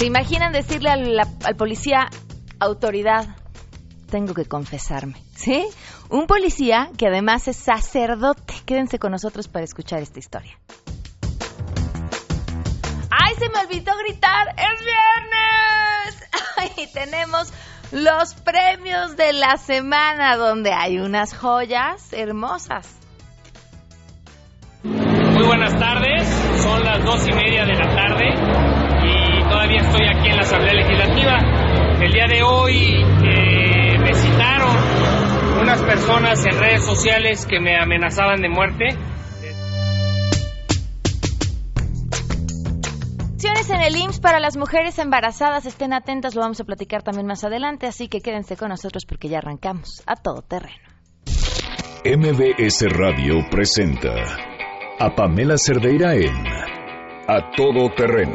¿Se imaginan decirle al, al policía, autoridad, tengo que confesarme? ¿Sí? Un policía que además es sacerdote. Quédense con nosotros para escuchar esta historia. ¡Ay, se me olvidó gritar! ¡Es viernes! ¡Ay, tenemos los premios de la semana donde hay unas joyas hermosas! Muy buenas tardes, son las dos y media de la tarde todavía estoy aquí en la Asamblea Legislativa. El día de hoy eh, me citaron unas personas en redes sociales que me amenazaban de muerte. en el IMSS para las mujeres embarazadas. Estén atentas, lo vamos a platicar también más adelante, así que quédense con nosotros porque ya arrancamos a todo terreno. MBS Radio presenta a Pamela Cerdeira en A Todo Terreno,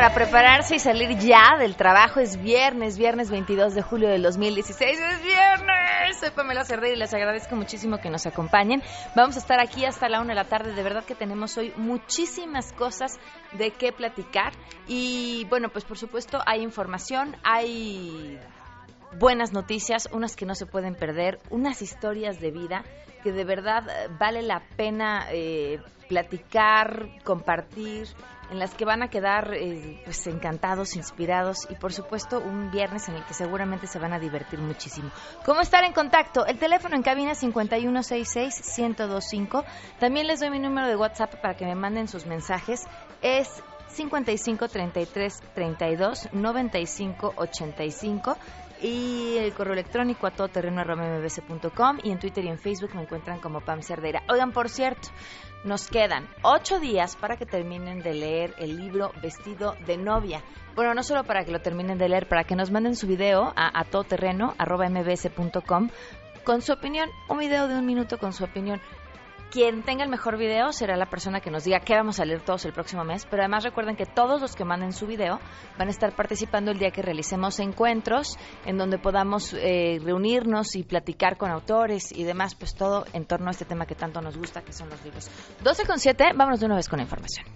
Para prepararse y salir ya del trabajo. Es viernes, viernes 22 de julio del 2016. ¡Es viernes! Soy Pamela Cerdeira y les agradezco muchísimo que nos acompañen. Vamos a estar aquí hasta la una de la tarde. De verdad que tenemos hoy muchísimas cosas de qué platicar. Y bueno, pues por supuesto hay información, hay buenas noticias, unas que no se pueden perder, unas historias de vida que de verdad vale la pena eh, platicar, compartir en las que van a quedar eh, pues encantados, inspirados y por supuesto un viernes en el que seguramente se van a divertir muchísimo. ¿Cómo estar en contacto? El teléfono en cabina 5166-1025. También les doy mi número de WhatsApp para que me manden sus mensajes. Es 55 33 32 95 85 y el correo electrónico a todoterreno.mbc.com y en Twitter y en Facebook me encuentran como Pam Cerdeira. Oigan, por cierto, nos quedan ocho días para que terminen de leer el libro Vestido de Novia. Bueno, no solo para que lo terminen de leer, para que nos manden su video a, a con su opinión, un video de un minuto con su opinión quien tenga el mejor video será la persona que nos diga qué vamos a leer todos el próximo mes. Pero además recuerden que todos los que manden su video van a estar participando el día que realicemos encuentros en donde podamos eh, reunirnos y platicar con autores y demás, pues todo en torno a este tema que tanto nos gusta, que son los libros. 12 con 7, vámonos de una vez con la información.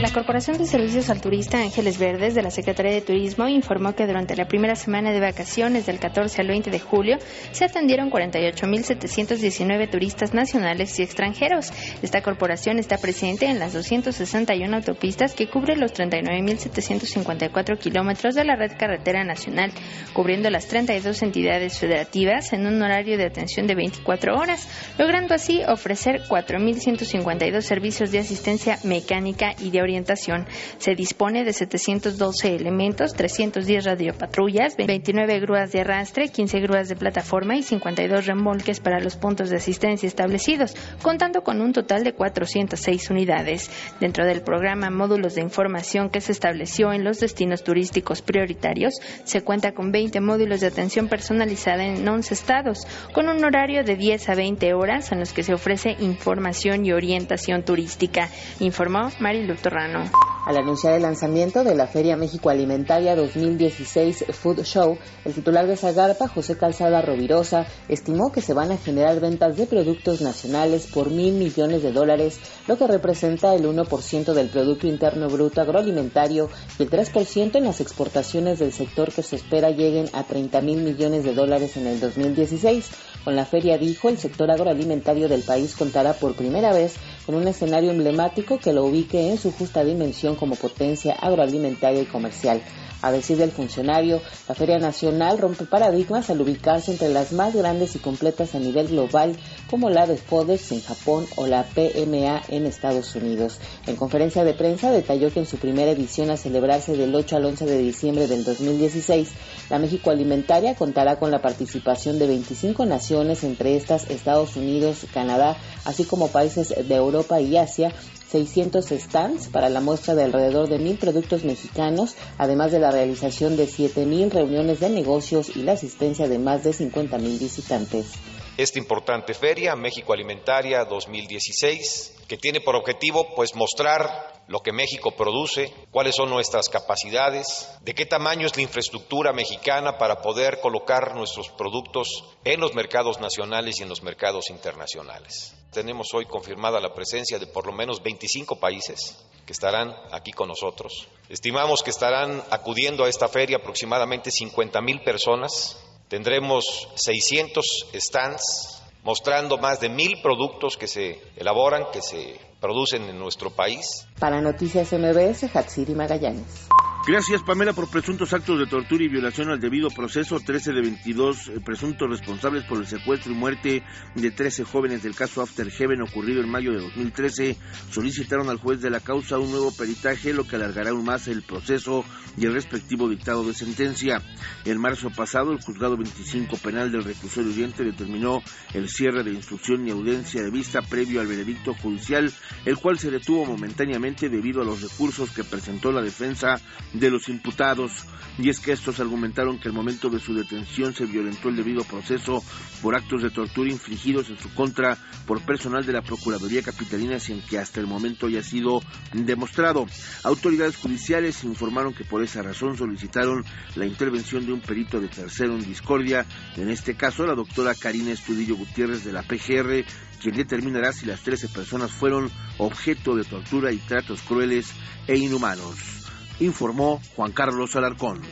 La Corporación de Servicios al Turista Ángeles Verdes de la Secretaría de Turismo informó que durante la primera semana de vacaciones del 14 al 20 de julio se atendieron 48.719 turistas nacionales y extranjeros. Esta corporación está presente en las 261 autopistas que cubren los 39.754 kilómetros de la red carretera nacional, cubriendo las 32 entidades federativas en un horario de atención de 24 horas, logrando así ofrecer 4.152 servicios de asistencia mecánica y de orientación. Se dispone de 712 elementos, 310 radiopatrullas, 29 grúas de arrastre, 15 grúas de plataforma y 52 remolques para los puntos de asistencia establecidos, contando con un total de 406 unidades. Dentro del programa Módulos de Información que se estableció en los destinos turísticos prioritarios, se cuenta con 20 módulos de atención personalizada en 11 estados, con un horario de 10 a 20 horas en los que se ofrece información y orientación turística, informó Al anunciar el lanzamiento de la Feria México Alimentaria 2016 Food Show, el titular de Zagarpa, José Calzada Rovirosa, estimó que se van a generar ventas de productos nacionales por mil millones de dólares, lo que representa el 1% del Producto Interno Bruto agroalimentario y el 3% en las exportaciones del sector que se espera lleguen a 30 mil millones de dólares en el 2016. Con la feria, dijo, el sector agroalimentario del país contará por primera vez con un escenario emblemático que lo ubique en su justa dimensión como potencia agroalimentaria y comercial. A decir del funcionario, la Feria Nacional rompe paradigmas al ubicarse entre las más grandes y completas a nivel global, como la de FODEX en Japón o la PMA en Estados Unidos. En conferencia de prensa detalló que en su primera edición a celebrarse del 8 al 11 de diciembre del 2016, la México Alimentaria contará con la participación de 25 naciones, entre estas Estados Unidos, Canadá, así como países de Europa y Asia, 600 stands para la muestra de alrededor de mil productos mexicanos, además de la realización de 7.000 reuniones de negocios y la asistencia de más de 50.000 visitantes. Esta importante feria, México Alimentaria 2016, que tiene por objetivo pues mostrar lo que México produce, cuáles son nuestras capacidades, de qué tamaño es la infraestructura mexicana para poder colocar nuestros productos en los mercados nacionales y en los mercados internacionales. Tenemos hoy confirmada la presencia de por lo menos 25 países que estarán aquí con nosotros. Estimamos que estarán acudiendo a esta feria aproximadamente 50 mil personas. Tendremos 600 stands mostrando más de mil productos que se elaboran, que se producen en nuestro país. Para Noticias MBS, Hatsiri Magallanes. Gracias, Pamela, por presuntos actos de tortura y violación al debido proceso. 13 de 22 eh, presuntos responsables por el secuestro y muerte de 13 jóvenes del caso After Heaven ocurrido en mayo de 2013 solicitaron al juez de la causa un nuevo peritaje, lo que alargará aún más el proceso y el respectivo dictado de sentencia. En marzo pasado, el juzgado 25 penal del reclusorio Oriente determinó el cierre de instrucción y audiencia de vista previo al veredicto judicial, el cual se detuvo momentáneamente debido a los recursos que presentó la defensa de los imputados. Y es que estos argumentaron que al momento de su detención se violentó el debido proceso por actos de tortura infligidos en su contra por personal de la Procuraduría Capitalina sin que hasta el momento haya sido demostrado. Autoridades judiciales informaron que por esa razón solicitaron la intervención de un perito de tercero en discordia, en este caso la doctora Karina Estudillo Gutiérrez de la PGR, quien determinará si las 13 personas fueron objeto de tortura y tratos crueles e inhumanos informó Juan Carlos Alarcón.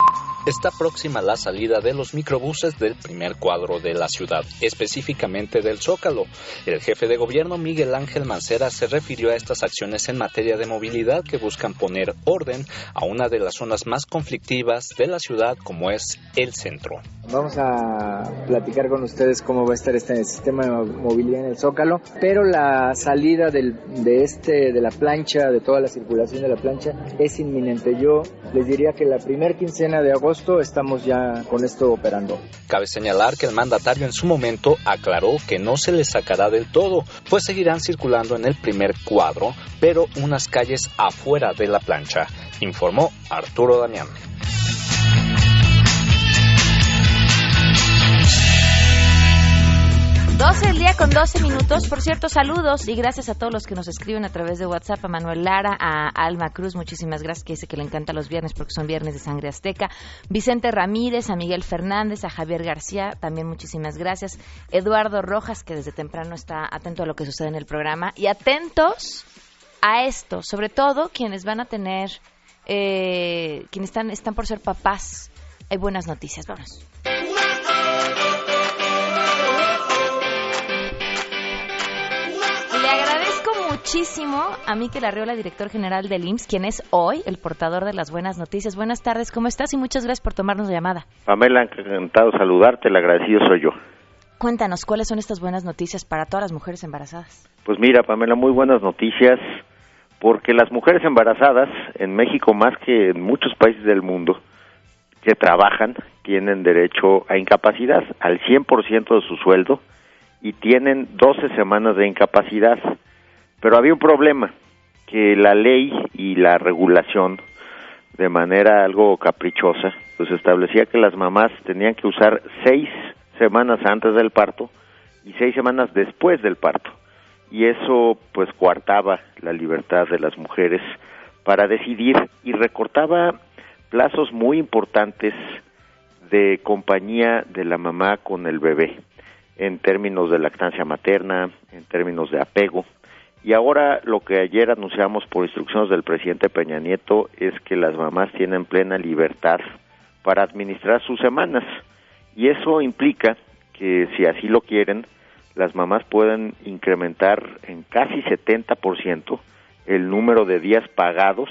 Está próxima la salida de los microbuses del primer cuadro de la ciudad, específicamente del Zócalo. El jefe de gobierno Miguel Ángel Mancera se refirió a estas acciones en materia de movilidad que buscan poner orden a una de las zonas más conflictivas de la ciudad como es el centro. Vamos a platicar con ustedes cómo va a estar este sistema de movilidad en el Zócalo, pero la salida de este de la plancha, de toda la circulación de la plancha es inminente. Yo les diría que la primera quincena de agosto estamos ya con esto operando. Cabe señalar que el mandatario en su momento aclaró que no se les sacará del todo, pues seguirán circulando en el primer cuadro, pero unas calles afuera de la plancha, informó Arturo Damián. 12 el día con 12 minutos. Por cierto, saludos y gracias a todos los que nos escriben a través de WhatsApp. A Manuel Lara, a Alma Cruz, muchísimas gracias, que dice que le encanta los viernes porque son viernes de sangre azteca. Vicente Ramírez, a Miguel Fernández, a Javier García, también muchísimas gracias. Eduardo Rojas, que desde temprano está atento a lo que sucede en el programa. Y atentos a esto, sobre todo quienes van a tener, eh, quienes están, están por ser papás. Hay buenas noticias, vamos. Muchísimo a Miquel Arriola, director general del IMSS, quien es hoy el portador de las buenas noticias. Buenas tardes, ¿cómo estás? Y muchas gracias por tomarnos la llamada. Pamela, encantado saludarte, el agradecido soy yo. Cuéntanos, ¿cuáles son estas buenas noticias para todas las mujeres embarazadas? Pues mira, Pamela, muy buenas noticias, porque las mujeres embarazadas en México, más que en muchos países del mundo, que trabajan, tienen derecho a incapacidad al 100% de su sueldo y tienen 12 semanas de incapacidad. Pero había un problema, que la ley y la regulación, de manera algo caprichosa, pues establecía que las mamás tenían que usar seis semanas antes del parto y seis semanas después del parto. Y eso pues coartaba la libertad de las mujeres para decidir y recortaba plazos muy importantes de compañía de la mamá con el bebé, en términos de lactancia materna, en términos de apego. Y ahora lo que ayer anunciamos por instrucciones del presidente Peña Nieto es que las mamás tienen plena libertad para administrar sus semanas. Y eso implica que si así lo quieren, las mamás pueden incrementar en casi 70% el número de días pagados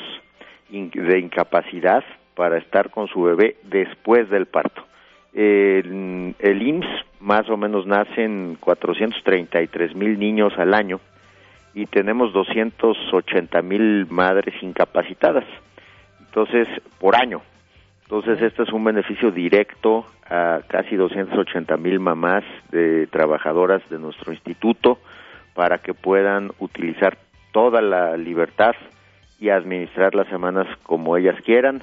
de incapacidad para estar con su bebé después del parto. El, el IMSS más o menos nacen 433 mil niños al año y tenemos 280 mil madres incapacitadas. Entonces, por año. Entonces, este es un beneficio directo a casi 280 mil mamás de trabajadoras de nuestro instituto para que puedan utilizar toda la libertad y administrar las semanas como ellas quieran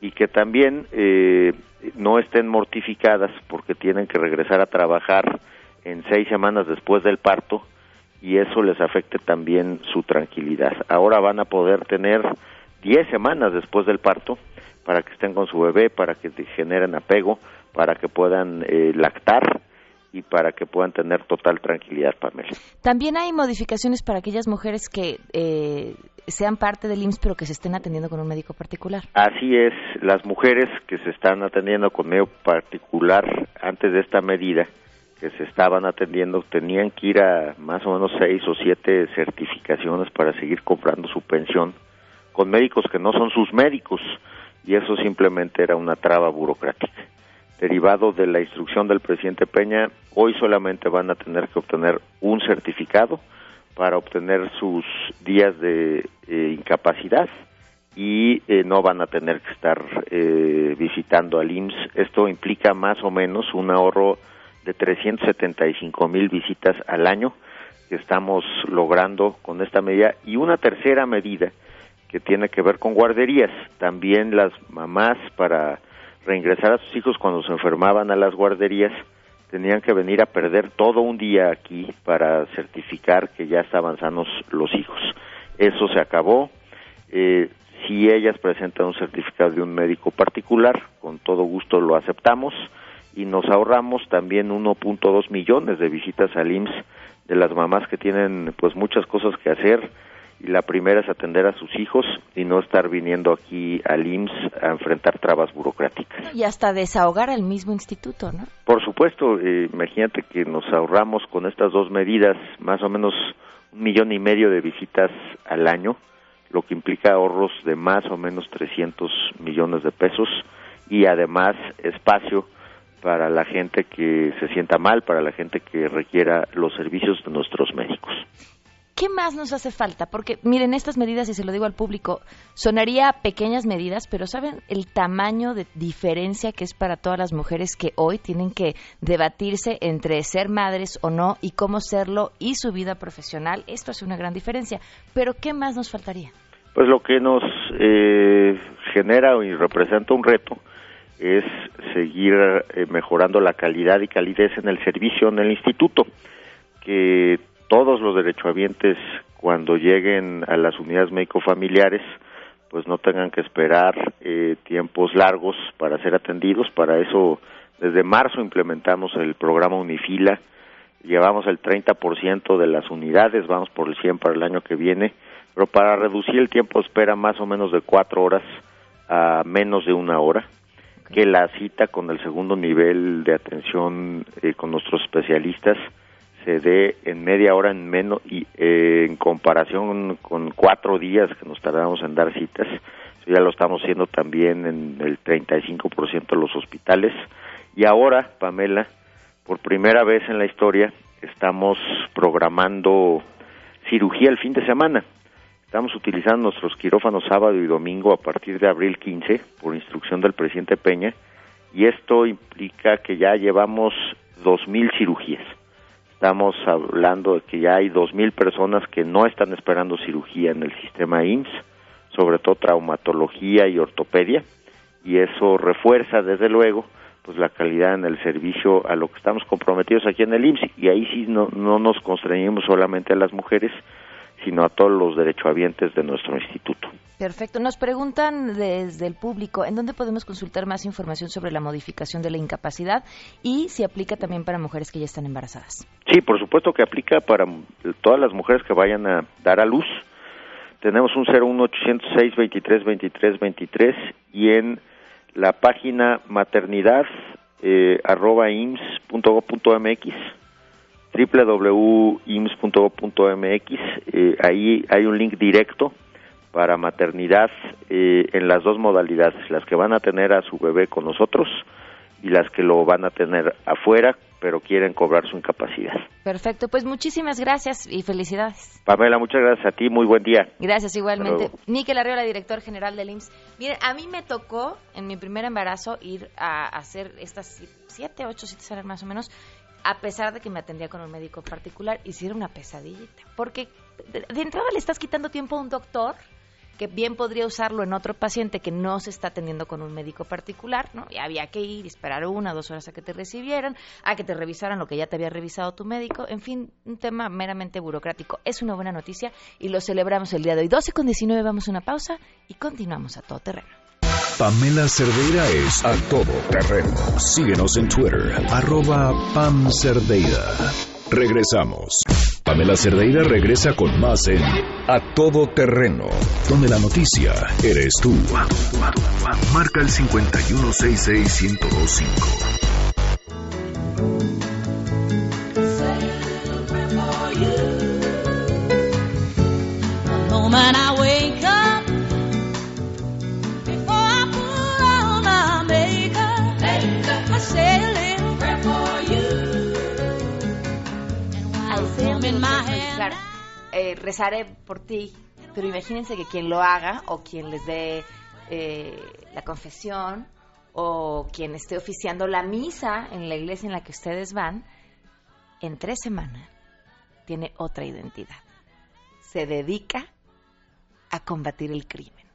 y que también eh, no estén mortificadas porque tienen que regresar a trabajar en seis semanas después del parto y eso les afecte también su tranquilidad. Ahora van a poder tener diez semanas después del parto para que estén con su bebé, para que generen apego, para que puedan eh, lactar y para que puedan tener total tranquilidad, Pamela. También hay modificaciones para aquellas mujeres que eh, sean parte del IMSS pero que se estén atendiendo con un médico particular. Así es, las mujeres que se están atendiendo con médico particular antes de esta medida que se estaban atendiendo tenían que ir a más o menos seis o siete certificaciones para seguir comprando su pensión con médicos que no son sus médicos y eso simplemente era una traba burocrática. Derivado de la instrucción del presidente Peña, hoy solamente van a tener que obtener un certificado para obtener sus días de eh, incapacidad y eh, no van a tener que estar eh, visitando al IMSS. Esto implica más o menos un ahorro de 375 mil visitas al año que estamos logrando con esta medida y una tercera medida que tiene que ver con guarderías. También las mamás para reingresar a sus hijos cuando se enfermaban a las guarderías tenían que venir a perder todo un día aquí para certificar que ya estaban sanos los hijos. Eso se acabó. Eh, si ellas presentan un certificado de un médico particular, con todo gusto lo aceptamos y nos ahorramos también 1.2 millones de visitas al IMSS de las mamás que tienen pues muchas cosas que hacer y la primera es atender a sus hijos y no estar viniendo aquí al IMSS a enfrentar trabas burocráticas. Y hasta desahogar al mismo instituto, ¿no? Por supuesto, eh, imagínate que nos ahorramos con estas dos medidas más o menos un millón y medio de visitas al año, lo que implica ahorros de más o menos 300 millones de pesos y además espacio para la gente que se sienta mal, para la gente que requiera los servicios de nuestros médicos. ¿Qué más nos hace falta? Porque miren, estas medidas, y se lo digo al público, sonaría pequeñas medidas, pero ¿saben el tamaño de diferencia que es para todas las mujeres que hoy tienen que debatirse entre ser madres o no y cómo serlo y su vida profesional? Esto hace una gran diferencia. Pero ¿qué más nos faltaría? Pues lo que nos eh, genera y representa un reto es seguir eh, mejorando la calidad y calidez en el servicio en el instituto, que todos los derechohabientes cuando lleguen a las unidades médico-familiares pues no tengan que esperar eh, tiempos largos para ser atendidos. Para eso, desde marzo implementamos el programa Unifila, llevamos el 30% de las unidades, vamos por el 100 para el año que viene, pero para reducir el tiempo de espera más o menos de cuatro horas a menos de una hora, que la cita con el segundo nivel de atención eh, con nuestros especialistas se dé en media hora en menos y eh, en comparación con cuatro días que nos tardamos en dar citas. Ya lo estamos haciendo también en el 35% de los hospitales. Y ahora Pamela por primera vez en la historia estamos programando cirugía el fin de semana estamos utilizando nuestros quirófanos sábado y domingo a partir de abril 15 por instrucción del presidente Peña y esto implica que ya llevamos 2.000 cirugías. Estamos hablando de que ya hay 2.000 personas que no están esperando cirugía en el sistema IMSS, sobre todo traumatología y ortopedia, y eso refuerza desde luego pues la calidad en el servicio a lo que estamos comprometidos aquí en el IMSS y ahí sí no, no nos constreñimos solamente a las mujeres, sino a todos los derechohabientes de nuestro instituto. Perfecto. Nos preguntan desde el público, ¿en dónde podemos consultar más información sobre la modificación de la incapacidad y si aplica también para mujeres que ya están embarazadas? Sí, por supuesto que aplica para todas las mujeres que vayan a dar a luz. Tenemos un 01806 23 23 23 y en la página maternidad eh, arroba www.ims.gov.mx, eh, ahí hay un link directo para maternidad eh, en las dos modalidades, las que van a tener a su bebé con nosotros y las que lo van a tener afuera, pero quieren cobrar su incapacidad. Perfecto, pues muchísimas gracias y felicidades. Pamela, muchas gracias a ti, muy buen día. Gracias igualmente. Níquel Arriola, director general del IMSS. Miren, a mí me tocó en mi primer embarazo ir a hacer estas siete, ocho, siete semanas más o menos, a pesar de que me atendía con un médico particular, hiciera una pesadillita. Porque de entrada le estás quitando tiempo a un doctor que bien podría usarlo en otro paciente que no se está atendiendo con un médico particular, ¿no? Y había que ir, esperar una o dos horas a que te recibieran, a que te revisaran lo que ya te había revisado tu médico, en fin, un tema meramente burocrático. Es una buena noticia y lo celebramos el día de hoy. 12 con 19, vamos a una pausa y continuamos a todo terreno. Pamela Cerdeira es a todo terreno. Síguenos en Twitter, arroba Pam Cerdeira. Regresamos. Pamela Cerdeira regresa con más en A Todo Terreno, donde la noticia eres tú. Marca el 5161025. Eh, rezaré por ti, pero imagínense que quien lo haga o quien les dé eh, la confesión o quien esté oficiando la misa en la iglesia en la que ustedes van, en tres semanas tiene otra identidad. Se dedica a combatir el crimen.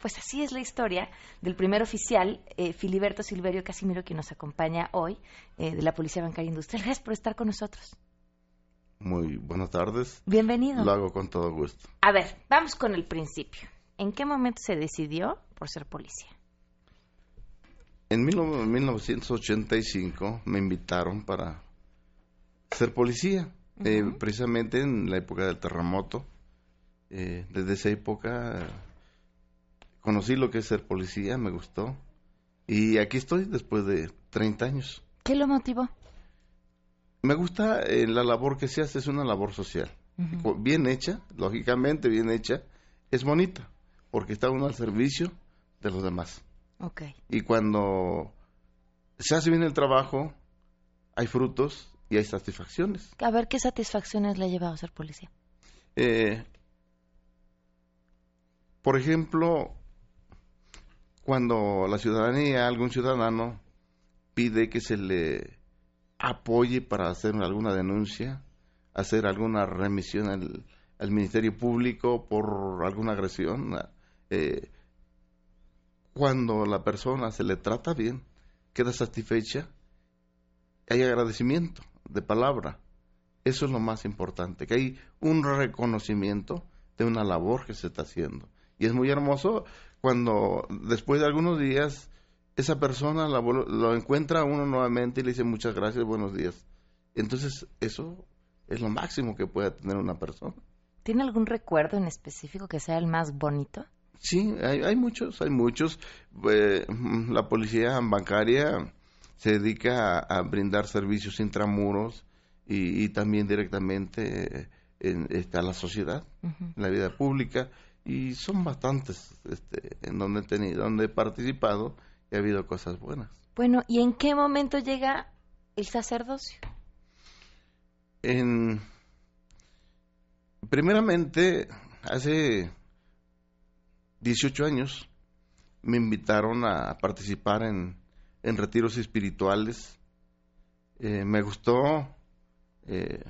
Pues así es la historia del primer oficial, eh, Filiberto Silverio Casimiro, que nos acompaña hoy, de la Policía Bancaria Industrial. Gracias por estar con nosotros. Muy buenas tardes. Bienvenido. Lo hago con todo gusto. A ver, vamos con el principio. ¿En qué momento se decidió por ser policía? En 1985 me invitaron para ser policía, eh, precisamente en la época del terremoto. Eh, desde esa época conocí lo que es ser policía, me gustó. Y aquí estoy después de 30 años. ¿Qué lo motivó? Me gusta eh, la labor que se hace, es una labor social. Bien hecha, lógicamente bien hecha, es bonita, porque está uno al servicio de los demás. Okay. Y cuando se hace bien el trabajo, hay frutos y hay satisfacciones. A ver, ¿qué satisfacciones le ha llevado a ser policía? Eh, por ejemplo, cuando la ciudadanía, algún ciudadano, pide que se le apoye para hacer alguna denuncia, hacer alguna remisión al, Ministerio Público por alguna agresión. Eh, cuando la persona se le trata bien, queda satisfecha, hay agradecimiento de palabra. Eso es lo más importante, que hay un reconocimiento de una labor que se está haciendo. Y es muy hermoso cuando después de algunos días esa persona lo encuentra uno nuevamente y le dice muchas gracias, buenos días. Entonces, eso es lo máximo que puede tener una persona. ¿Tiene algún recuerdo en específico que sea el más bonito? Sí, hay, muchos, hay muchos. Eh, la policía bancaria se dedica a, brindar servicios intramuros y, también directamente en, este, a la sociedad, en la vida pública. Y son bastantes este, en donde he, tenido, donde he participado ha habido cosas buenas. Bueno, ¿y en qué momento llega el sacerdocio? En primeramente hace 18 años me invitaron a participar en, en retiros espirituales. Eh, me gustó, eh,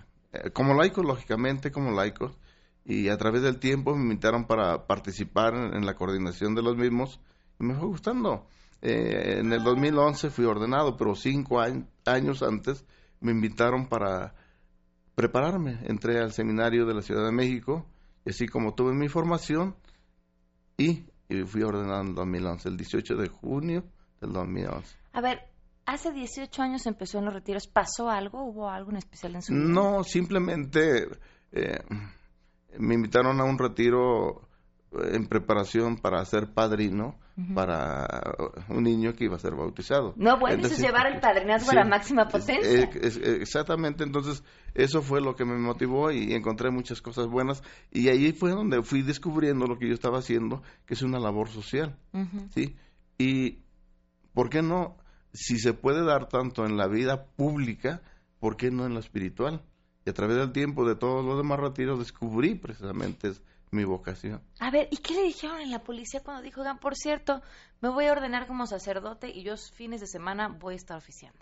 como laico, lógicamente, como laico, y a través del tiempo me invitaron para participar en la coordinación de los mismos y me fue gustando. Eh, en el 2011 fui ordenado, pero cinco años antes me invitaron para prepararme. Entré al seminario de la Ciudad de México, y así como tuve mi formación, y, fui ordenado en el 2011, el 18 de junio del 2011. A ver, hace 18 años empezó en los retiros. ¿Pasó algo? ¿Hubo algo en especial en su vida? No, simplemente eh, me invitaron a un retiro en preparación para ser padrino para un niño que iba a ser bautizado. No, bueno, eso es llevar el padrinazgo a la máxima potencia. exactamente, entonces eso fue lo que me motivó y encontré muchas cosas buenas y ahí fue donde fui descubriendo lo que yo estaba haciendo, que es una labor social, ¿sí? Y, ¿por qué no? Si se puede dar tanto en la vida pública, ¿por qué no en lo espiritual? Y a través del tiempo de todos los demás retiros descubrí precisamente mi vocación. A ver, ¿y qué le dijeron en la policía cuando dijo, por cierto, me voy a ordenar como sacerdote y yo fines de semana voy a estar oficiando?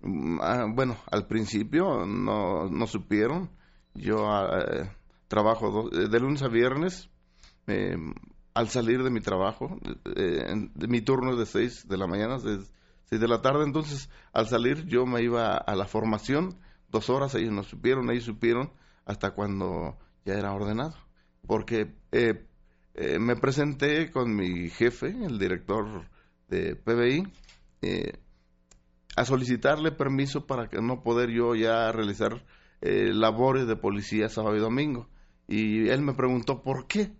Mm, ah, bueno, al principio no, no supieron. Yo ah, trabajo eh, de lunes a viernes. al salir de mi trabajo, eh, de mi turno es de 6 de la mañana, de 6 de la tarde, entonces al salir yo me iba a la formación dos horas, ellos no supieron, ellos supieron hasta cuando ya era ordenado. Porque eh, eh, me presenté con mi jefe, el director de PBI, eh, a solicitarle permiso para que no poder yo ya realizar labores de policía sábado y domingo. Y él me preguntó por qué.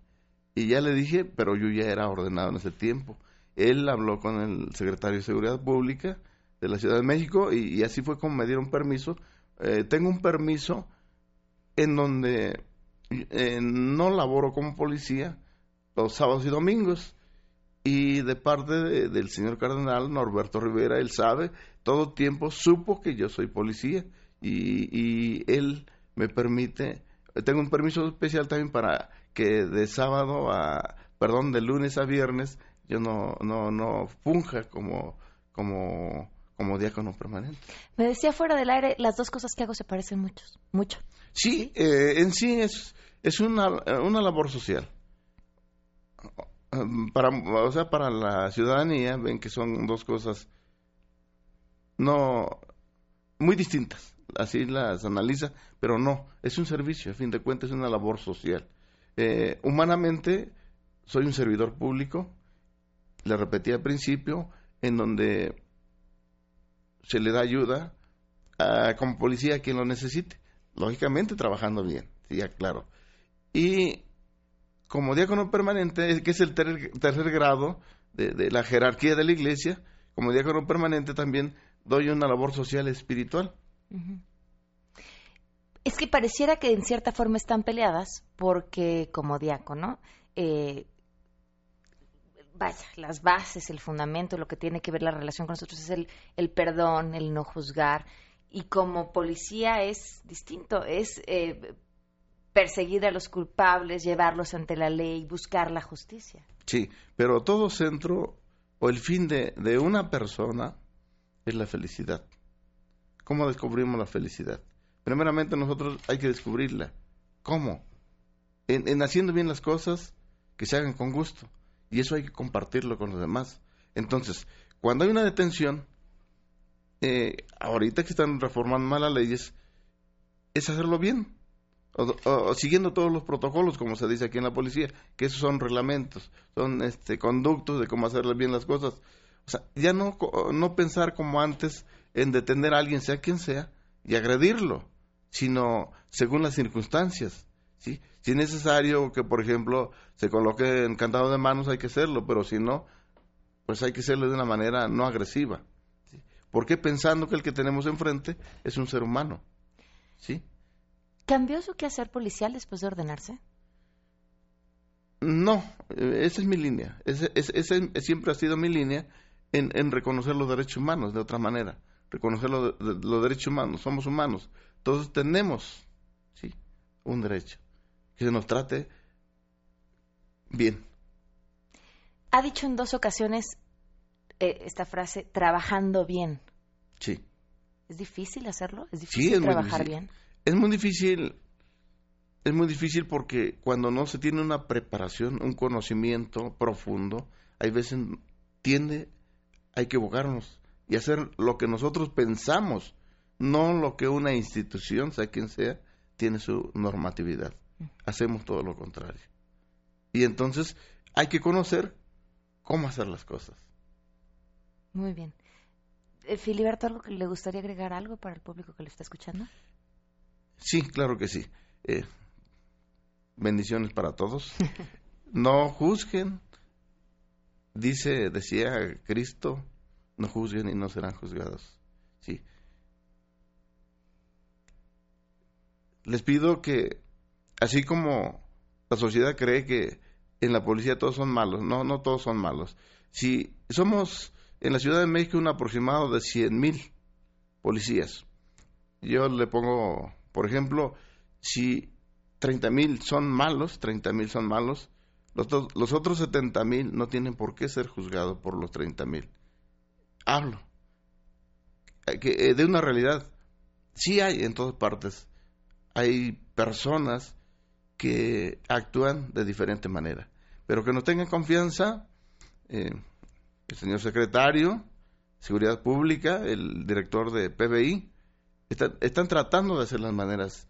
Y ya le dije, pero yo ya era ordenado en ese tiempo. Él habló con el secretario de Seguridad Pública de la Ciudad de México y así fue como me dieron permiso eh, tengo un permiso en donde eh, no laboro como policía los sábados y domingos. Y de parte del señor cardenal Norberto Rivera, él sabe, todo tiempo supo que yo soy policía y, y él me permite, tengo un permiso especial también para que de sábado a, perdón, de lunes a viernes yo no, no, no funja como, como como diácono permanente. Me decía fuera del aire, las dos cosas que hago se parecen muchos, mucho. Sí, eh, en sí es, es una, una labor social. Para, o sea, para la ciudadanía ven que son dos cosas no muy distintas. Así las analiza, pero no, es un servicio, a fin de cuentas es una labor social. Eh, humanamente soy un servidor público, le repetí al principio, en donde se le da ayuda a, como policía a quien lo necesite. Lógicamente trabajando bien, sí, claro. Y como diácono permanente, que es el tercer grado de, la jerarquía de la iglesia, como diácono permanente también doy una labor social espiritual. Es que pareciera que en cierta forma están peleadas porque como diácono eh, vaya, las bases, el fundamento, lo que tiene que ver la relación con nosotros es el, el perdón, el no juzgar. Y como policía es distinto, es eh, perseguir a los culpables, llevarlos ante la ley, buscar la justicia. Sí, pero todo centro o el fin de, de una persona es la felicidad. ¿Cómo descubrimos la felicidad? Primeramente nosotros hay que descubrirla. ¿Cómo? en haciendo bien las cosas que se hagan con gusto y eso hay que compartirlo con los demás. Entonces, cuando hay una detención, eh, ahorita que están reformando mal las leyes, es hacerlo bien, o, siguiendo todos los protocolos, como se dice aquí en la policía, que esos son reglamentos, son este, conductos de cómo hacerle bien las cosas. O sea, ya no, no pensar como antes en detener a alguien, sea quien sea, y agredirlo, sino según las circunstancias. ¿Sí? Si es necesario que, por ejemplo, se coloque encantado de manos, hay que hacerlo, pero si no, pues hay que hacerlo de una manera no agresiva. ¿sí? ¿Por qué pensando que el que tenemos enfrente es un ser humano? ¿Sí? ¿Cambió su quehacer policial después de ordenarse? No, esa es mi línea. Esa, siempre ha sido mi línea en, en, reconocer los derechos humanos de otra manera. Reconocer los, los derechos humanos. Somos humanos. Todos tenemos ¿sí? un derecho que se nos trate bien. Ha dicho en dos ocasiones eh, esta frase, trabajando bien. Sí. ¿Es difícil hacerlo? ¿Es difícil trabajar bien? Es muy difícil, es muy difícil porque cuando no se tiene una preparación, un conocimiento profundo, hay veces tiende a equivocarnos y hacer lo que nosotros pensamos, no lo que una institución, sea quien sea, tiene su normatividad hacemos todo lo contrario. Y entonces hay que conocer cómo hacer las cosas. Muy bien. Eh, Filiberto, ¿algo que le gustaría agregar algo para el público que le está escuchando? Sí, claro que sí. Eh, bendiciones para todos. no juzguen. Dice, decía Cristo, no juzguen y no serán juzgados. Sí. Les pido que, así como la sociedad cree que en la policía todos son malos, no, no todos son malos. Si somos en la Ciudad de México un aproximado de 100 mil policías, yo le pongo, por ejemplo, si 30 mil son malos, 30 mil son malos, los, los otros 70 mil no tienen por qué ser juzgados por los 30 mil. Hablo que, eh, de una realidad. Sí hay en todas partes. Hay personas que actúan de diferente manera. Pero que nos tengan confianza, eh, el señor secretario, Seguridad Pública, el director de PBI, están tratando de hacer las maneras,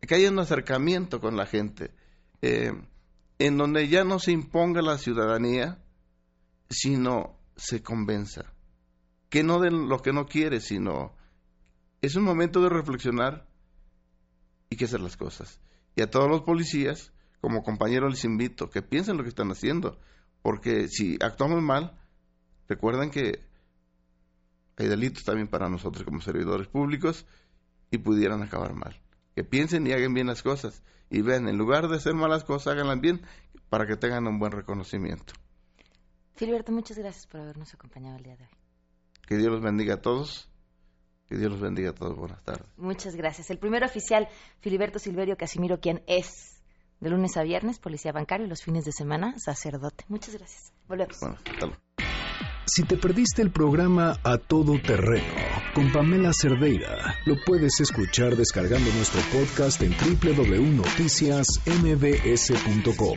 que haya un acercamiento con la gente, eh, en donde ya no se imponga la ciudadanía, sino se convenza. Que no den lo que no quiere, sino es un momento de reflexionar y que hacer las cosas. Y a todos los policías, como compañeros les invito que piensen lo que están haciendo, porque si actuamos mal, recuerden que hay delitos también para nosotros como servidores públicos y pudieran acabar mal. Que piensen y hagan bien las cosas y vean, en lugar de hacer malas cosas, háganlas bien para que tengan un buen reconocimiento. Filiberto, muchas gracias por habernos acompañado el día de hoy. Que Dios los bendiga a todos. Que Dios los bendiga a todos. Buenas tardes. Muchas gracias. El primer oficial, Filiberto Silverio Casimiro, quien es de lunes a viernes, policía bancario, y los fines de semana, sacerdote. Muchas gracias. Volvemos. Bueno, hasta luego. Si te perdiste el programa A Todo Terreno con Pamela Cerdeira, lo puedes escuchar descargando nuestro podcast en www.noticiasmbs.com.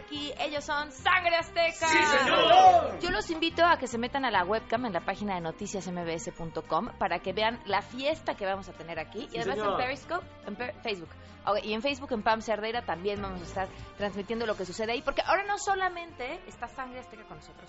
Aquí. Ellos son Sangre Azteca. ¡Sí, señor! Yo los invito a que se metan a la webcam en la página de noticiasmbs.com para que vean la fiesta que vamos a tener aquí. Sí, y además señor. en Periscope, en Per- Facebook. Ok, y en Facebook, en Pam Cerdeira, también vamos a estar transmitiendo lo que sucede ahí. Porque ahora no solamente está Sangre Azteca con nosotros.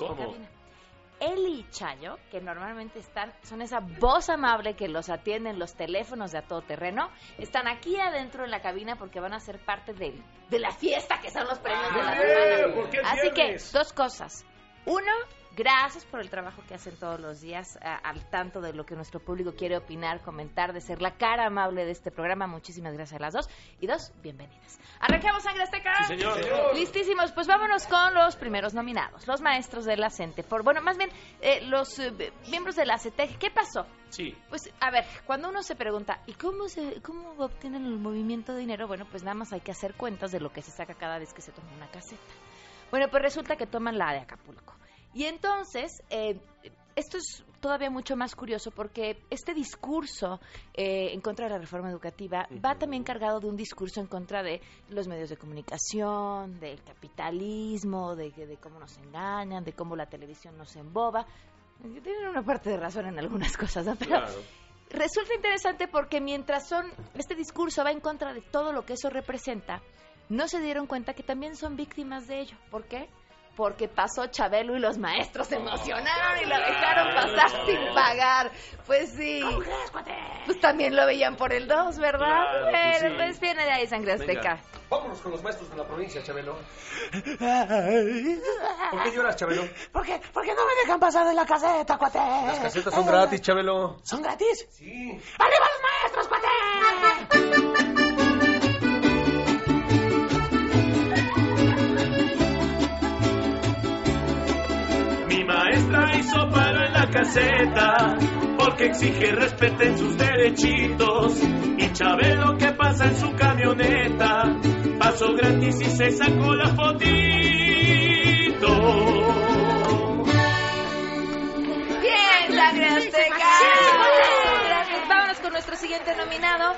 Eli y Chayo, que normalmente están, son esa voz amable que los atienden los teléfonos de a todo terreno, están aquí adentro en la cabina porque van a ser parte del- de la fiesta que son los premios de la semana. Así que, dos cosas. Uno, gracias por el trabajo que hacen todos los días a- al tanto de lo que nuestro público quiere opinar, comentar, de ser la cara amable de este programa. Muchísimas gracias a las dos. Y dos, bienvenidas. Arranquemos Sangre Azteca. Sí, señor. Sí, señor. Listísimos, pues vámonos con los primeros nominados, los maestros de la CENTE. Por, bueno, más bien, eh, los eh, miembros de la CETEC. ¿Qué pasó? Sí. Pues, a ver, cuando uno se pregunta, ¿y cómo se cómo obtienen el movimiento de dinero? Bueno, pues nada más hay que hacer cuentas de lo que se saca cada vez que se toma una caseta. Bueno, pues resulta que toman la de Acapulco. Y entonces, eh, esto es todavía mucho más curioso porque este discurso eh, en contra de la reforma educativa va también cargado de un discurso en contra de los medios de comunicación, del capitalismo, de, de cómo nos engañan, de cómo la televisión nos emboba. Tienen una parte de razón en algunas cosas, ¿no? Pero Claro. resulta interesante porque mientras son este discurso va en contra de todo lo que eso representa, no se dieron cuenta que también son víctimas de ello. ¿Por qué? Porque pasó Chabelo y los maestros se emocionaron y lo dejaron pasar sin pagar. Pues sí. Pues también lo veían por el 2, ¿verdad? Claro sí. pues viene de ahí sangre Venga. azteca. Vámonos con los maestros de la provincia, Chabelo. ¿Por qué lloras, Chabelo? ¿Por qué, por qué no me dejan pasar de la caseta, cuate? Las casetas son gratis, Chabelo. ¿Son gratis? Sí. ¡Arriba los maestros, cuate! caseta porque exige respeten sus derechitos. Y Chabelo que pasa en su camioneta pasó gratis y se sacó la fotito. Bien, sangre azteca. Gracias. Vámonos con nuestro siguiente nominado.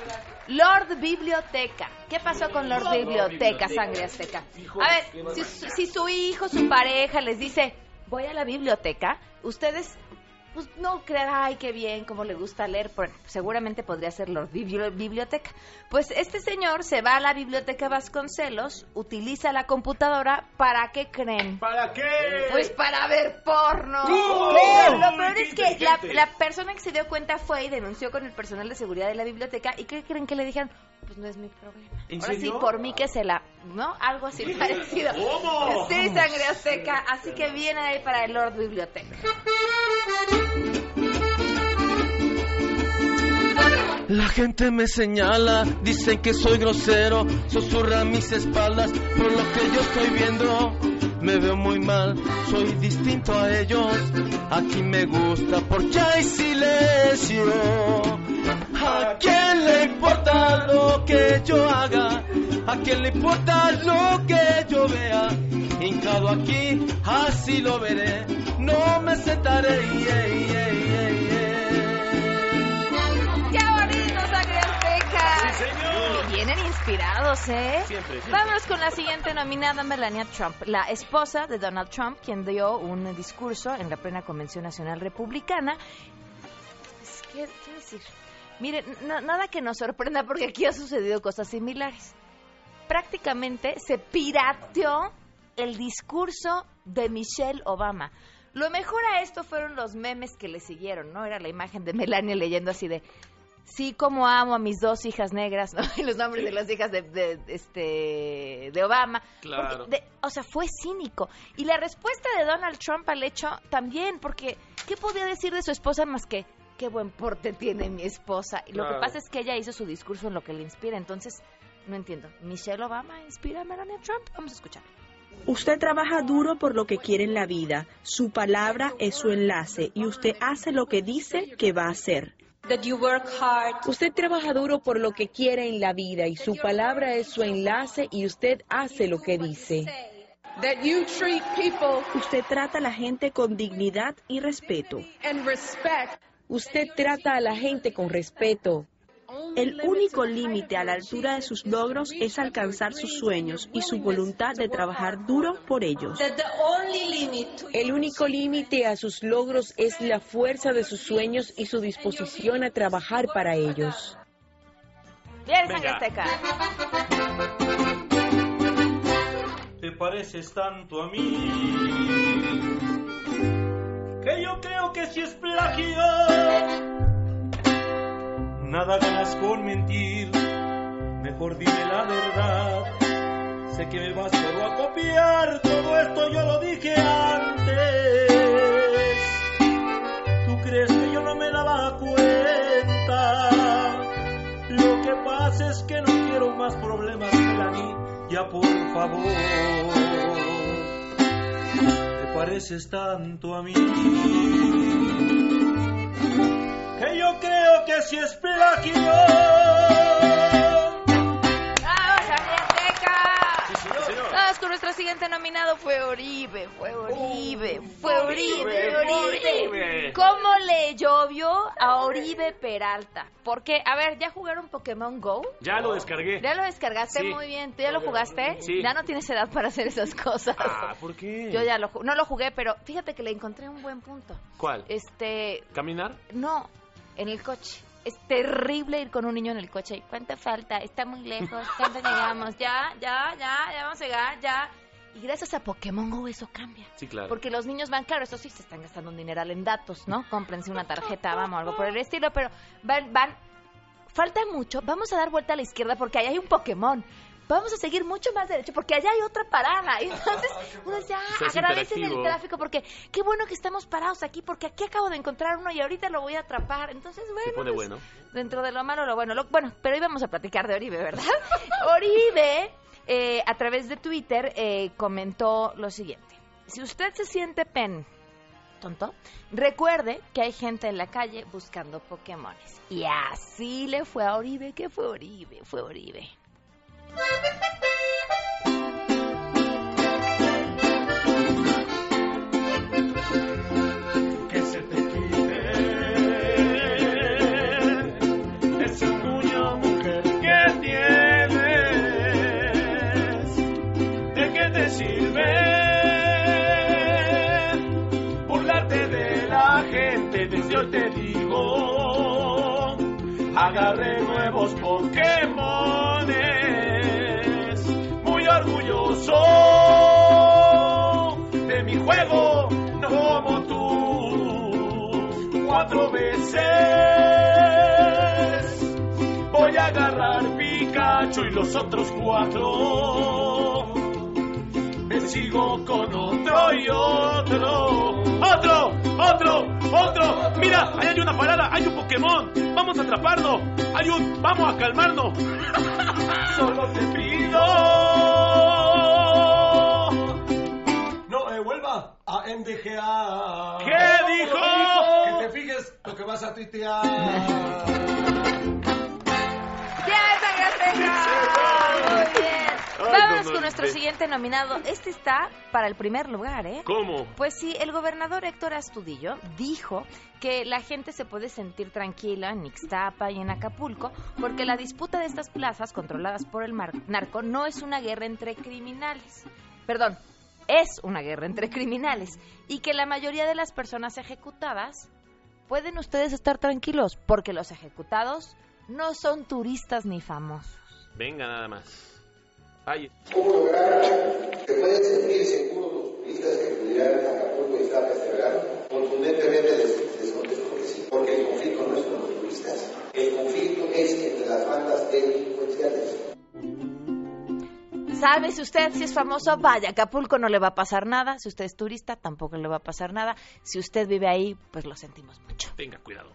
Lord Biblioteca. ¿Qué pasó con Lord Biblioteca, sangre azteca? A ver, si su hijo, su pareja les dice, voy a la biblioteca, ustedes pues no crean, ay, qué bien, cómo le gusta leer, pero seguramente podría ser Lord Bibli- Biblioteca. Pues este señor se va a la biblioteca Vasconcelos, utiliza la computadora, ¿para qué creen? ¿Para qué? Pues para ver porno. Lo ¡Uy, peor es que la, la persona que se dio cuenta fue y denunció con el personal de seguridad de la biblioteca. ¿Y qué creen que le dijeron? Pues no es mi problema. ¿En Ahora sí, por mí que se la... ¿No? Algo así parecido. ¿Cómo? Sí, sangre azteca. Así que viene ahí para el Lord Biblioteca. La gente me señala, dicen que soy grosero, susurra a mis espaldas, por lo que yo estoy viendo, me veo muy mal, soy distinto a ellos, aquí me gusta porque hay silencio. ¿A quién le importa lo que yo haga? ¿A quién le importa lo que yo vea? Hincado aquí, así lo veré, no me sentaré. yeah, yeah, yeah, yeah. ¡Qué bonito, sangre azteca! ¡Sí, señor! Y vienen inspirados, ¿eh? Siempre, siempre. Vámonos con la siguiente nominada, Melania Trump, la esposa de Donald Trump, quien dio un discurso en la plena Convención Nacional Republicana. Es que, ¿Qué decir? Miren, na- nada que nos sorprenda porque aquí ha sucedido cosas similares. Prácticamente se pirateó el discurso de Michelle Obama. Lo mejor a esto fueron los memes que le siguieron, ¿no? Era la imagen de Melania leyendo así de sí como amo a mis dos hijas negras, ¿no? Y los nombres de las hijas de, de- este de Obama. Claro. De- o sea, fue cínico. Y la respuesta de Donald Trump al hecho también, porque ¿qué podía decir de su esposa más que qué buen porte tiene mi esposa? Y lo Claro. que pasa es que ella hizo su discurso en lo que le inspira, entonces no entiendo. ¿Michelle Obama inspira a Melania Trump? Vamos a escuchar. Usted trabaja duro por lo que quiere en la vida. Su palabra es su enlace y usted hace lo que dice que va a hacer. Usted trabaja duro por lo que quiere en la vida y su palabra es su enlace y usted hace lo que dice. Usted trata a la gente con dignidad y respeto. Usted trata a la gente con respeto. El único límite a la altura de sus logros es alcanzar sus sueños y su voluntad de trabajar duro por ellos. El único límite a sus logros es la fuerza de sus sueños y su disposición a trabajar para ellos. Te pareces tanto a mí que yo creo que si es plagio. Nada ganas con mentir. Mejor dime la verdad. Sé que me vas solo a copiar. Todo esto yo lo dije antes. Tú crees que yo no me daba cuenta. Lo que pasa es que no quiero más problemas Melanie ya por favor pareces tanto a mí. Que yo creo que si es plagio nuestro siguiente nominado fue Oribe, fue Oribe, fue Oribe, Oribe. Oribe. ¿Cómo le llovió a Oribe Peralta? Porque, a ver, ¿ya jugaron Pokémon Go? Ya lo descargué. ¿Ya lo descargaste? Sí. Muy bien. ¿Tú ya lo jugaste? Sí. Ya no tienes edad para hacer esas cosas. Ah, ¿por qué? Yo ya lo ju- no lo jugué, pero fíjate que le encontré un buen punto. ¿Cuál? Este, ¿Caminar? no, en el coche. Es terrible ir con un niño en el coche. ¿Cuánto falta? Está muy lejos. ¿Cuánto llegamos? Ya, ya, ya, ya vamos a llegar, ya. Y gracias a Pokémon Go eso cambia. Sí, claro. Porque los niños van, claro, eso sí, se están gastando un dineral en datos, ¿no? Cómprense una tarjeta, vamos, algo por el estilo, pero van, van, falta mucho, vamos a dar vuelta a la izquierda porque ahí hay un Pokémon. Vamos a seguir mucho más derecho porque allá hay otra parada. Y entonces uno dice, ah, hace agradecen el tráfico porque qué bueno que estamos parados aquí porque aquí acabo de encontrar uno y ahorita lo voy a atrapar. Entonces, bueno, pone pues, bueno. dentro de lo malo, lo bueno. Lo, bueno, pero hoy vamos a platicar de Oribe, ¿verdad? Oribe, eh, a través de Twitter, eh, comentó lo siguiente. Si usted se siente pen, tonto, recuerde que hay gente en la calle buscando Pokémones. Y así le fue a Oribe. ¿Qué fue Oribe? Fue Oribe. Que se te quite ese muño, mujer. que tienes? ¿De qué te sirve? Burlarte de la gente. Pues Desde hoy te digo: agarré nuevos Pokémon. Cuatro veces voy a agarrar Pikachu y los otros cuatro. Me sigo con otro y otro. ¡Otro! ¡Otro! ¡Otro! ¡Mira! Ahí hay una parada, hay un Pokémon. Vamos a atraparlo. Hay un. Vamos a calmarnos. Solo te pido. No eh, vuelva a MDGA. ¿Qué dijo? Que te fijes lo que vas a tuitear. ¡Ya Muy bien. Ay, Vámonos no, con nuestro siguiente nominado. Este está para el primer lugar, ¿eh? ¿Cómo? Pues sí, el gobernador Héctor Astudillo dijo que la gente se puede sentir tranquila en Ixtapa y en Acapulco porque la disputa de estas plazas controladas por el mar- narco no es una guerra entre criminales. Perdón, es una guerra entre criminales y que la mayoría de las personas ejecutadas pueden ustedes estar tranquilos porque los ejecutados no son turistas ni famosos. Venga, nada más. Ay, ¿Cómo lograr que pueden sentir seguros los turistas que pudieran a Acapulco y Ixtapa este verano? Contundentemente les, les contesto que sí, porque el conflicto no es con los turistas. El conflicto es entre las bandas delincuenciales. ¿Sabe si usted si es famoso? Vaya, Acapulco no le va a pasar nada. Si usted es turista, tampoco le va a pasar nada. Si usted vive ahí, pues lo sentimos mucho. tenga cuidado.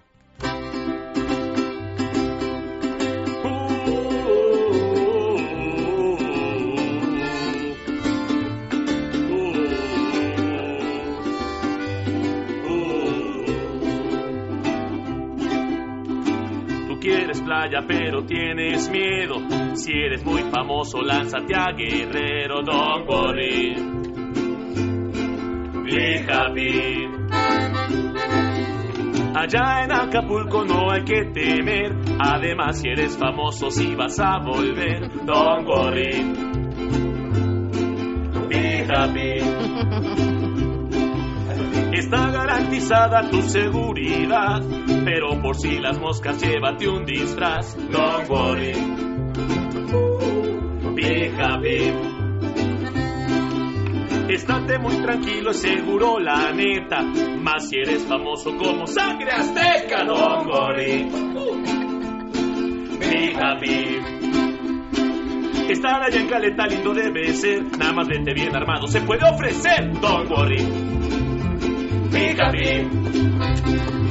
Pero tienes miedo. Si eres muy famoso, lánzate a Guerrero, don't worry. Be happy. Allá en Acapulco no hay que temer. Además, si eres famoso, si vas a volver, don't worry. Be happy. Está garantizada tu seguridad, pero por si las moscas llévate un disfraz, don't worry. Be happy. Estate muy tranquilo, seguro la neta. Más si eres famoso como sangre azteca, don't worry. Be happy. Estar allá en Caleta debe ser. Nada más vente bien armado, se puede ofrecer, don't worry.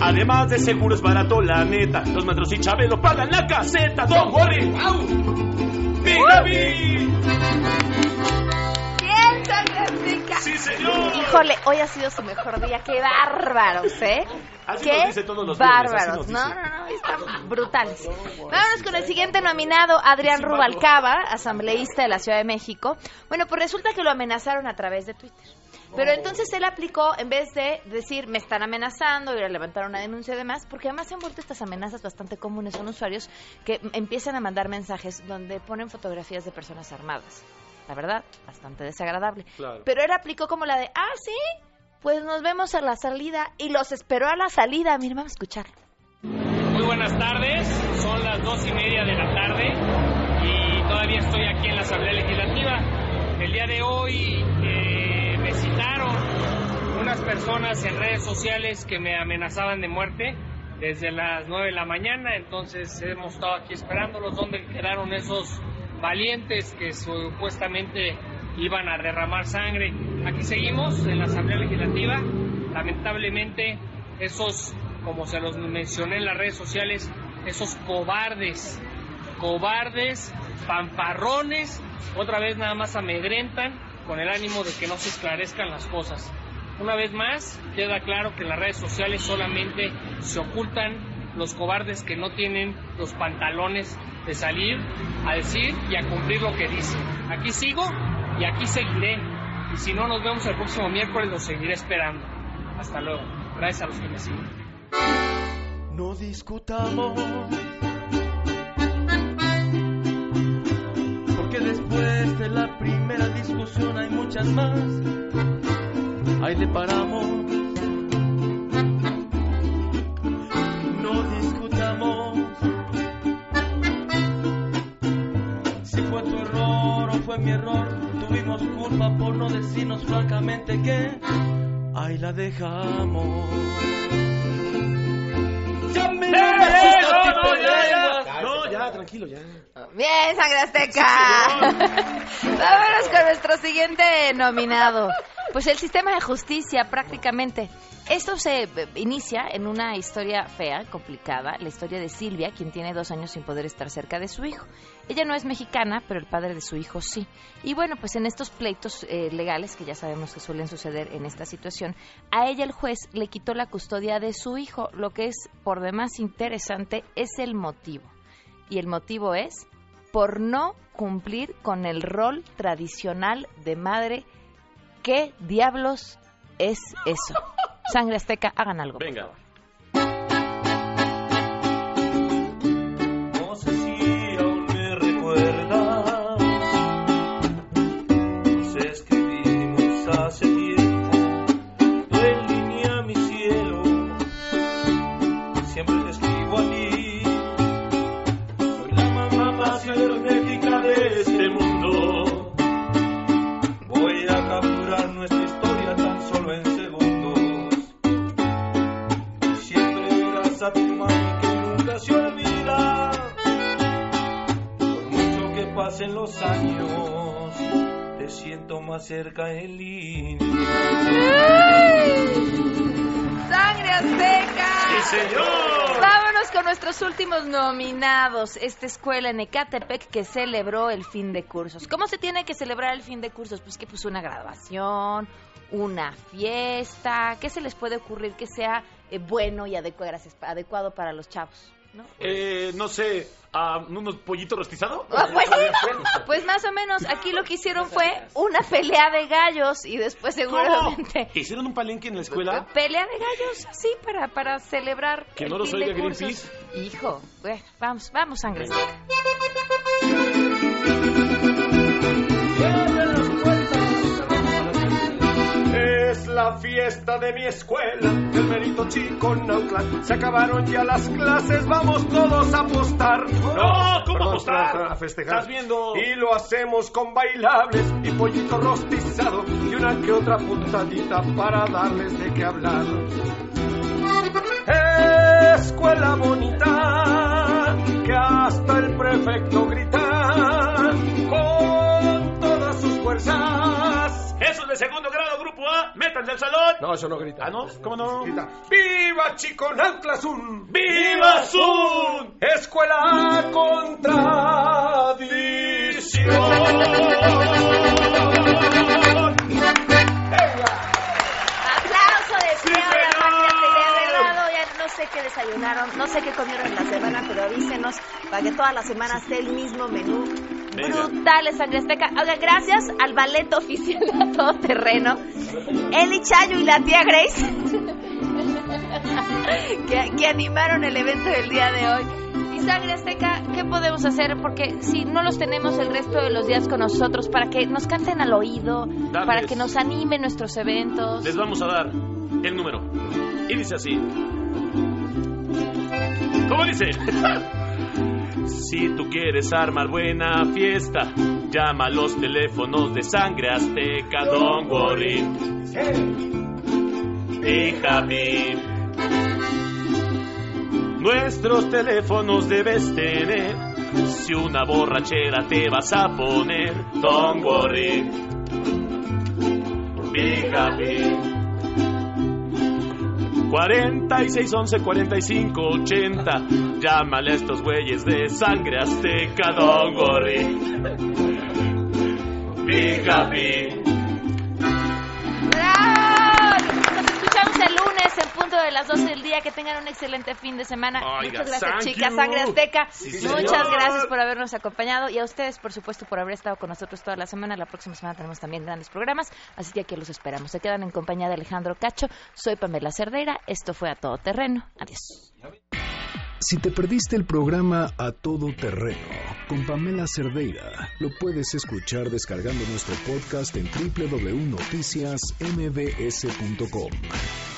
Además de seguro es barato la neta. Los metros y Chabelo pagan la caseta, don't worry. Sí, señor. Híjole, hoy ha sido su mejor día. ¡Qué bárbaros, eh! Así ¡Qué nos dice todos los viernes, así bárbaros! nos No, no, no, están brutales. Vámonos con el siguiente nominado, Adrián Rubalcaba, asambleísta de la Ciudad de México. Bueno, pues resulta que lo amenazaron a través de Twitter. Pero entonces él aplicó, en vez de decir, me están amenazando, ir a levantar una denuncia y demás, porque además se han vuelto estas amenazas bastante comunes. Son usuarios que empiezan a mandar mensajes donde ponen fotografías de personas armadas. La verdad, bastante desagradable. Claro. Pero él aplicó como la de, ah, sí, pues nos vemos a la salida. Y los esperó a la salida. Miren, vamos a escucharlo. Muy buenas tardes, son las dos y media de la tarde y todavía estoy aquí en la Asamblea Legislativa. El día de hoy eh, personas en redes sociales que me amenazaban de muerte desde las 9 de la mañana, entonces hemos estado aquí esperándolos. ¿Dónde quedaron esos valientes que supuestamente iban a derramar sangre? Aquí seguimos en la Asamblea Legislativa. Lamentablemente, esos, como se los mencioné en las redes sociales, esos cobardes, cobardes, pamparrones, otra vez nada más amedrentan con el ánimo de que no se esclarezcan las cosas. Una vez más, queda claro que en las redes sociales solamente se ocultan los cobardes que no tienen los pantalones de salir a decir y a cumplir lo que dicen. Aquí sigo y aquí seguiré. Y si no nos vemos el próximo miércoles, los seguiré esperando. Hasta luego. Gracias a los que me siguen. No discutamos. Porque después de la primera discusión hay muchas más. Ahí le paramos. No discutamos si fue tu error o fue mi error. Tuvimos culpa por no decirnos francamente que ahí la dejamos. Ya me ¡Eh, ¡Eh, no, tipo no, de ya, lenguas. ya! No, ya, tranquilo, ya. Bien, Sangre Azteca. Vámonos con nuestro siguiente nominado. Pues el sistema de justicia, prácticamente. Esto se eh, inicia en una historia fea, complicada, la historia de Silvia, quien tiene dos años sin poder estar cerca de su hijo. Ella no es mexicana, pero el padre de su hijo sí. Y bueno, pues en estos pleitos eh, legales, que ya sabemos que suelen suceder en esta situación, a ella el juez le quitó la custodia de su hijo. Lo que es por demás interesante es el motivo. Y el motivo es por no cumplir con el rol tradicional de madre. ¿Qué diablos es eso? Sangre Azteca, hagan algo. Venga. Pasen los años, te siento más cerca en línea. ¡Sangre Azteca! ¡Sí, señor! Vámonos con nuestros últimos nominados. Esta escuela en Ecatepec que celebró el fin de cursos. ¿Cómo se tiene que celebrar el fin de cursos? Pues que puso una graduación, una fiesta. ¿Qué se les puede ocurrir que sea eh, bueno y adecu- adecuado para los chavos? ¿No? Eh, no sé, ah, unos pollitos rostizados. Ah, pues, pues más o menos, aquí lo que hicieron fue una pelea de gallos y después seguramente... ¿Hicieron un palenque en la escuela? Pelea de gallos, sí, para, para celebrar. Que el no los fin de oiga cursos. Greenpeace. Hijo, bueno, vamos, vamos, sangre. La fiesta de mi escuela, el mérito chico Nautla. Se acabaron ya las clases, vamos todos a apostar. No, ¿cómo perdón, apostar? A festejar. Estás viendo- Y lo hacemos con bailables y pollito rostizado y una que otra puntadita para darles de qué hablar. Escuela bonita, que hasta el prefecto grita con todas sus fuerzas. Esos de segundo grado, grupo A, métanse al salón. No, eso no grita. Ah, ¿no? ¿Cómo no? Grita, ¡Viva Chiconautlazun! ¡Viva Zoom! Escuela Contradicción. Sé qué desayunaron, no sé qué comieron en la semana, pero avísenos para que toda la semana esté el mismo menú. Brutales, Sangre Azteca. Oiga, gracias al ballet oficial de todo terreno, Eli Chayo y la tía Grace, que, que animaron el evento del día de hoy. Y Sangre Azteca, ¿qué podemos hacer? Porque si no los tenemos el resto de los días con nosotros, para que nos canten al oído, para que nos animen nuestros eventos. Les vamos a dar el número. Y dice así. ¿Cómo dice? si tú quieres armar buena fiesta, llama a los teléfonos de sangre azteca, don't worry. Be happy. Nuestros teléfonos debes tener. Si una borrachera te vas a poner, don't worry. Be happy. 46 11 45 80 Llámale a estos güeyes de sangre azteca Don't worry Be happy de las 12 del día. Que tengan un excelente fin de semana. Oiga, Muchas gracias, thank chicas. you. Sangre Azteca. Sí, Muchas señor. gracias por habernos acompañado. Y a ustedes, por supuesto, por haber estado con nosotros toda la semana. La próxima semana tenemos también grandes programas. Así que aquí los esperamos. Se quedan en compañía de Alejandro Cacho. Soy Pamela Cerdeira. Esto fue A Todo Terreno. Adiós. Si te perdiste el programa A Todo Terreno con Pamela Cerdeira, lo puedes escuchar descargando nuestro podcast en www.noticiasmbs.com.